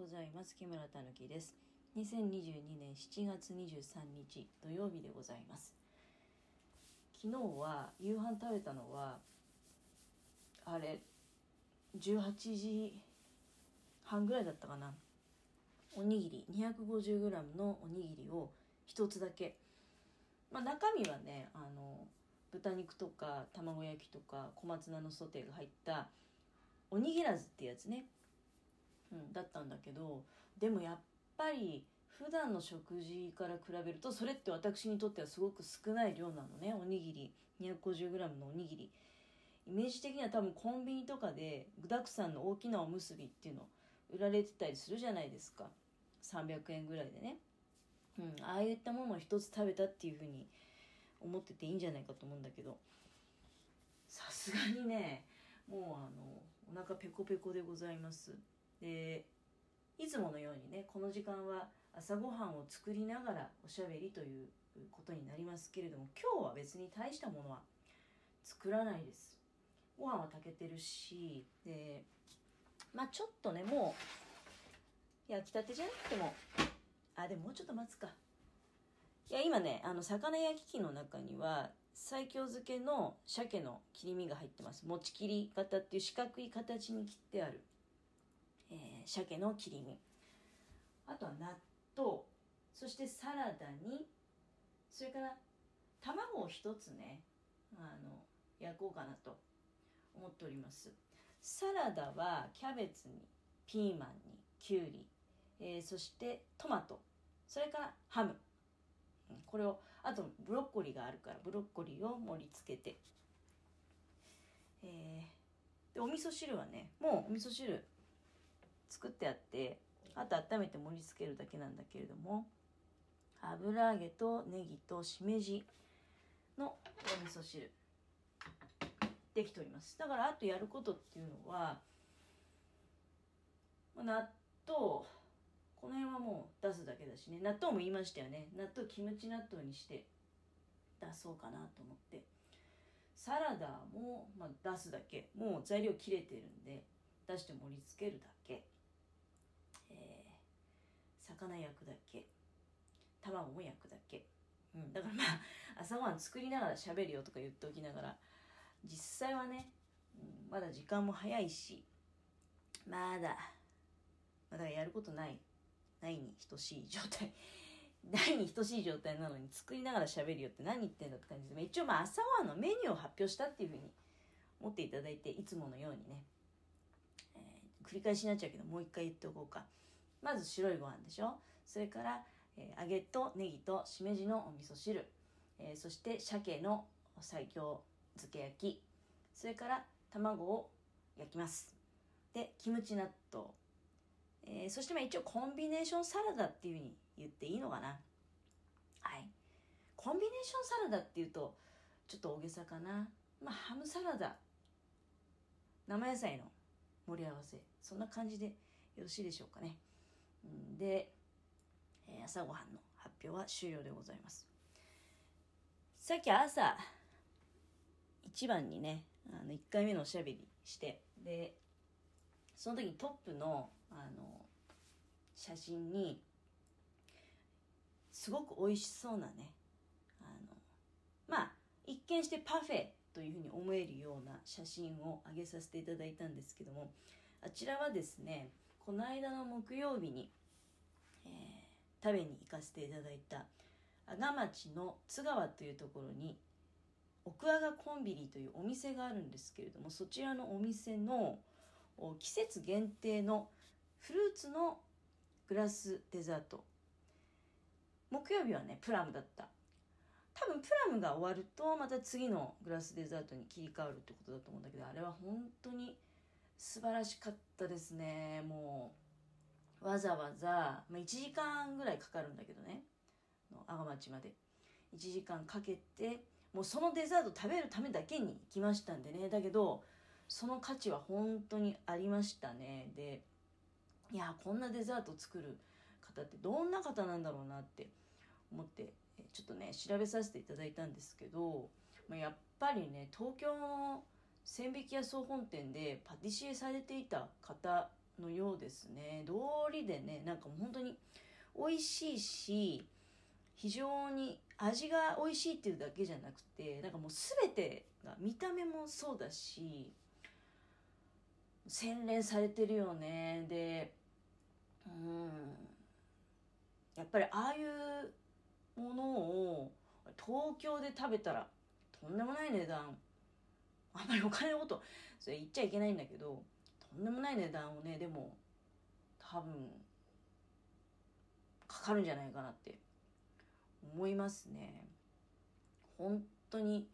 ございます。木村たぬきです。2022年7月23日土曜日でございます。昨日は夕飯食べたのはあれ18時半ぐらいだったかな。おにぎり 250g のおにぎりを1つだけ。まあ中身はねあの豚肉とか卵焼きとか小松菜のソテーが入ったおにぎらずってやつね、だったんだけどでもやっぱり普段の食事から比べるとそれって私にとってはすごく少ない量なのね。おにぎり。250g のおにぎり。イメージ的には多分コンビニとかで具だくさんの大きなおむすびっていうの売られてたりするじゃないですか。300円ぐらいでね、うん、ああいったものを一つ食べたっていうふうに思ってていいんじゃないかと思うんだけど。さすがにねもうあのお腹ペコペコでございます。でいつものようにねこの時間は朝ごはんを作りながらおしゃべりということになりますけれども今日は別に大したものは作らないです。ご飯は炊けてるしでまあちょっとねもう焼きたてじゃなくてもあでももうちょっと待つか。いや今ねあの魚焼き器の中には西京漬けの鮭の切り身が入ってます。持ち切り型っていう四角い形に切ってある、えー、鮭の切り身。あとは納豆。そしてサラダにそれから卵を一つねあの焼こうかなと思っております。サラダはキャベツにピーマンにきゅうり、えー、そしてトマト。それからハム。これをあとブロッコリーがあるからブロッコリーを盛り付けて、えー、でお味噌汁はねもうお味噌汁作ってあってあと温めて盛り付けるだけなんだけれども油揚げとネギとしめじのお味噌汁できております。だからあとやることっていうのは納豆この辺はもう出すだけだしね納豆も言いましたよね。納豆キムチ納豆にして出そうかなと思って。サラダも、まあ、出すだけ。もう材料切れてるんで出して盛り付けるだけ、魚焼くだけ？卵も焼くだけ、うん、だからまあ朝ごはん作りながら喋るよとか言っておきながら実際はね、うん、まだ時間も早いしまだまだやることないないに等しい状態。ないに等しい状態なのに作りながら喋るよって何言ってんだって感じで一応まあ朝ごはんのメニューを発表したっていうふうに思っていただいていつものようにね、えー、繰り返しになっちゃうけどもう一回言っておこうかまず白いご飯でしょ？それから、えー、揚げとネギとしめじのお味噌汁、えー、そして鮭の最強漬け焼き。それから卵を焼きます。でキムチ納豆。えー、そしてまあ一応コンビネーションサラダっていうふうに言っていいのかな？はい。コンビネーションサラダっていうとちょっと大げさかな？まあハムサラダ。生野菜の盛り合わせ。そんな感じでよろしいでしょうかね？で、朝ごはんの発表は終了でございます。さっき朝一番にねあの1回目のおしゃべりしてでその時トップのあの写真にすごく美味しそうなねあのまあ一見してパフェというふうに思えるような写真を上げさせていただいたんですけどもあちらはですねこの間の木曜日に、えー、食べに行かせていただいた阿賀町の津川というところに奥阿賀コンビニというお店があるんですけれどもそちらのお店の季節限定のフルーツのグラスデザート。木曜日はねプラムだった。多分プラムが終わるとまた次のグラスデザートに切り替わるってことだと思うんだけどあれは本当に素晴らしかったですね。もうわざわざ、まあ、1時間ぐらいかかるんだけどね。阿賀町まで。1時間かけてもうそのデザート食べるためだけに行きましたんでね。だけどその価値は本当にありましたね。でいやこんなデザート作る方ってどんな方なんだろうなって思ってちょっとね調べさせていただいたんですけど、まあ、やっぱりね東京の千匹屋総本店でパティシエされていた方のようですね。通りでねなんかもう本当に美味しいし非常に味が美味しいっていうだけじゃなくてなんかもう全てが見た目もそうだし洗練されてるよね。でうんやっぱりああいうものを東京で食べたらとんでもない値段あんまりお金のことそれ言っちゃいけないんだけどとんでもない値段をねでも多分かかるんじゃないかなって思いますね。本当に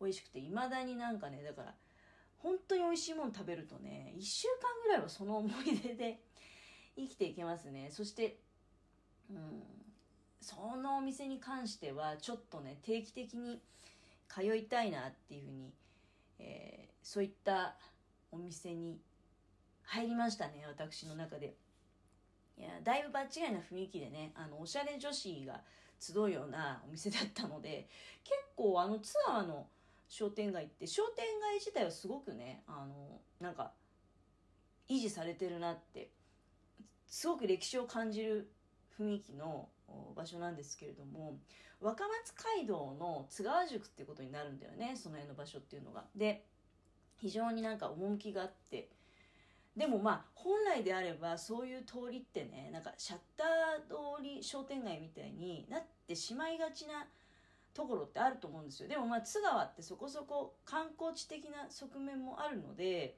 美味しくていまだになんかねだから本当に美味しいもの食べるとね1週間ぐらいはその思い出で 生きていけますね。そしてうんそのお店に関してはちょっとね定期的に通いたいなっていうふうに、えー、そういったお店に入りましたね私の中で。いやだいぶ場違いな雰囲気でねあのおしゃれ女子が集うようなお店だったので結構あのツアーの商店街って商店街自体はすごくねあのなんか維持されてるなってすごく歴史を感じる雰囲気の場所なんですけれども若松街道の津川宿っていうことになるんだよねその辺の場所っていうのが。で非常になんか趣があってでもまあ本来であればそういう通りってねなんかシャッター通り商店街みたいになってしまいがちなところってあると思うんですよでもまあ津川ってそこそこ観光地的な側面もあるので,、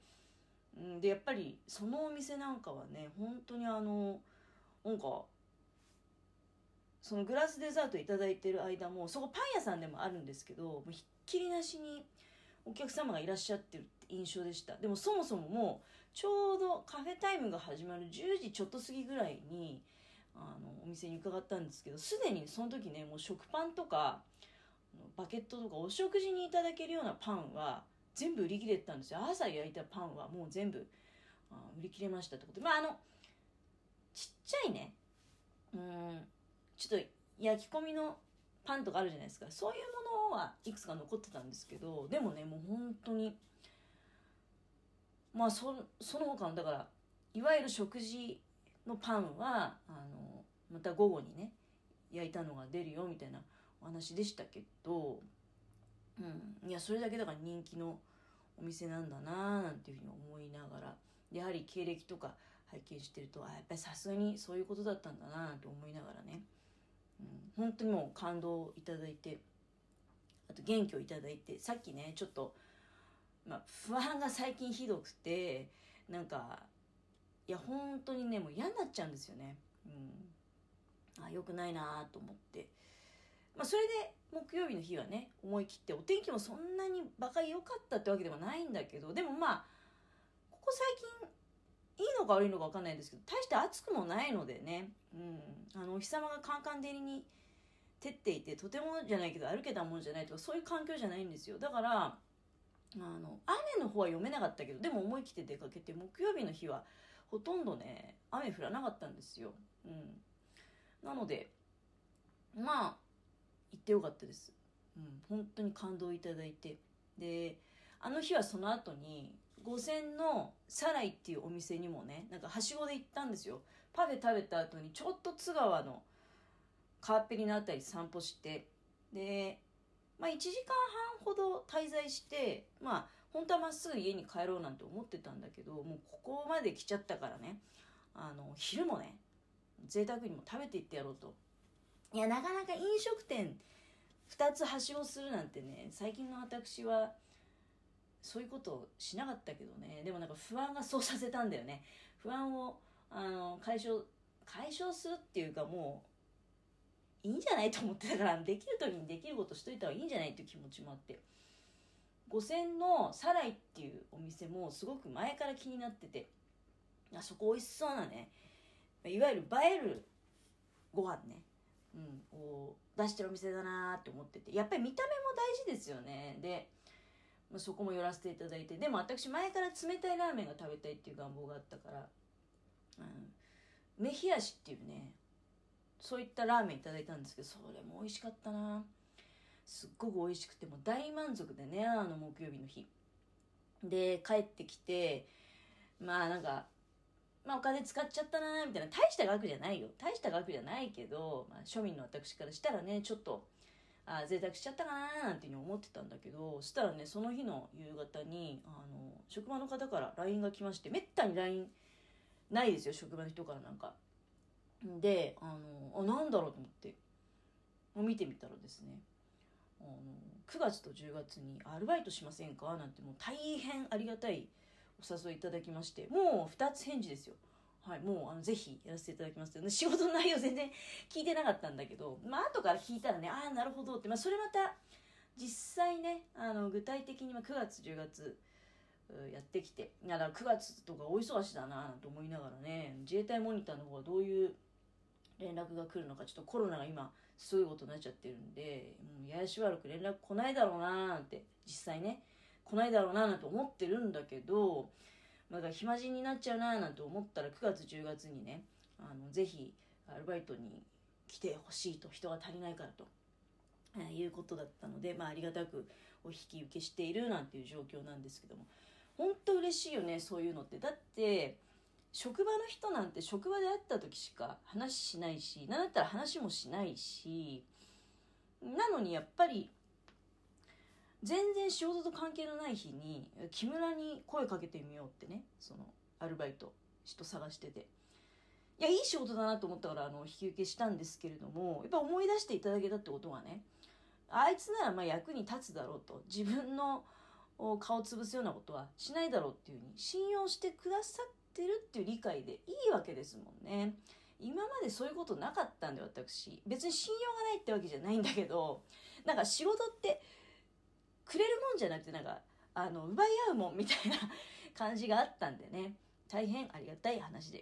うん、でやっぱりそのお店なんかはね本当にあのなんかそのグラスデザート頂いてる間もそこパン屋さんでもあるんですけどもうひっきりなしにお客様がいらっしゃってるって印象でした。でもそもそももうちょうどカフェタイムが始まる10時ちょっと過ぎぐらいにあのお店に伺ったんですけどすでにその時ねもう食パンとかバケットとかお食事にいただけるようなパンは全部売り切れてたんですよ。朝焼いたパンはもう全部あ売り切れましたってことまああのちっちゃいねうんちょっと焼き込みのパンとかあるじゃないですか。そういうものはいくつか残ってたんですけどでもねもう本当にまあそその他のだからいわゆる食事のパンはあのまた午後にね焼いたのが出るよみたいなお話でしたけど、うん、いやそれだけだから人気のお店なんだなーなんていうふうに思いながらやはり経歴とか拝見してるとあやっぱりさすがにそういうことだったんだななんて思いながらね、うん、本当にもう感動をいただいてあと元気をいただいてさっきねちょっとまあ、不安が最近ひどくてなんかいや本当にねもう嫌になっちゃうんですよね。うん、あよくないなと思って、まあ、それで木曜日の日はね思い切ってお天気もそんなにバカ良かったってわけでもないんだけどでもまあここ最近いいのか悪いのか分かんないんですけど大して暑くもないのでね、うん、あのお日様がカンカン照りに照っていてとてもじゃないけど歩けたもんじゃないとかそういう環境じゃないんですよ。だからあの雨の方は読めなかったけどでも思い切って出かけて木曜日の日はほとんどね雨降らなかったんですよ、うん、なのでまあ行ってよかったです、うん、本当に感動いただいて。であの日はその後に五線のサライっていうお店にもねなんかはしごで行ったんですよ。パフェ食べた後にちょっと津川のカーペリの辺り散歩してでまあ、1時間半ほど滞在してまあ本当はまっすぐ家に帰ろうなんて思ってたんだけどもうここまで来ちゃったからねあの昼もね贅沢にも食べていってやろうと。いやなかなか飲食店2つはしごするなんてね最近の私はそういうことをしなかったけどね。でもなんか不安がそうさせたんだよね。不安をあの解消解消するっていうかもういいんじゃないと思ってたからできる時にできることしといた方がいいんじゃないっていう気持ちもあって。五線のサライっていうお店もすごく前から気になってて。あそこ美味しそうなね。いわゆる映えるご飯ね、うん、を出してるお店だなって思ってて。やっぱり見た目も大事ですよね。で、まあ、そこも寄らせていただいて。でも私前から冷たいラーメンが食べたいっていう願望があったから、目冷やしっていうねそういったラーメンいただいたんですけどそれも美味しかったな。すっごく美味しくても大満足でねあの木曜日の日。で帰ってきてまあなんかまあ、お金使っちゃったなみたいな。大した額じゃないよ。大した額じゃないけど、まあ、庶民の私からしたらねちょっとあ贅沢しちゃったかななんていうふうに思ってたんだけどそしたらねその日の夕方にあの職場の方から LINE が来ましてめったに LINE ないですよ職場の人からなんか。であのあなんだろうと思って見てみたらですねあの9月と10月にアルバイトしませんか？なんてもう大変ありがたいお誘いいただきましてもう2つ返事ですよ。はい、もうあのぜひやらせていただきます仕事の内容全然聞いてなかったんだけど、まあ後から聞いたらね、ああ、なるほどって、まあそれまた実際ね、あの具体的に9月、10月やってきて、だから9月とか大忙しだなと思いながらね、自衛隊モニターの方はどういう連絡が来るのか、ちょっとコロナが今すごいことになっちゃってるんで、もうややしばらく連絡来ないだろうななんて、実際ね、来ないだろうななんて思ってるんだけど、だ暇人になっちゃうななんて思ったら9月10月にねあのぜひアルバイトに来てほしいと人が足りないからと、えー、いうことだったので、まあ、ありがたくお引き受けしているなんていう状況なんですけども本当嬉しいよねそういうのって。だって職場の人なんて職場で会った時しか話しないし何だったら話もしないしなのにやっぱり全然仕事と関係のない日に木村に声かけてみようってねそのアルバイト人探してて。いやいい仕事だなと思ったからあの引き受けしたんですけれどもやっぱ思い出していただけたってことはねあいつならまあ役に立つだろうと。自分の顔を潰すようなことはしないだろうっていうふうに信用してくださってるっていう理解でいいわけですもんね。今までそういうことなかったんで私。別に信用がないってわけじゃないんだけどなんか仕事ってくれるもんじゃなくてなんかあの奪い合うもんみたいな感じがあったんでね。大変ありがたい話で。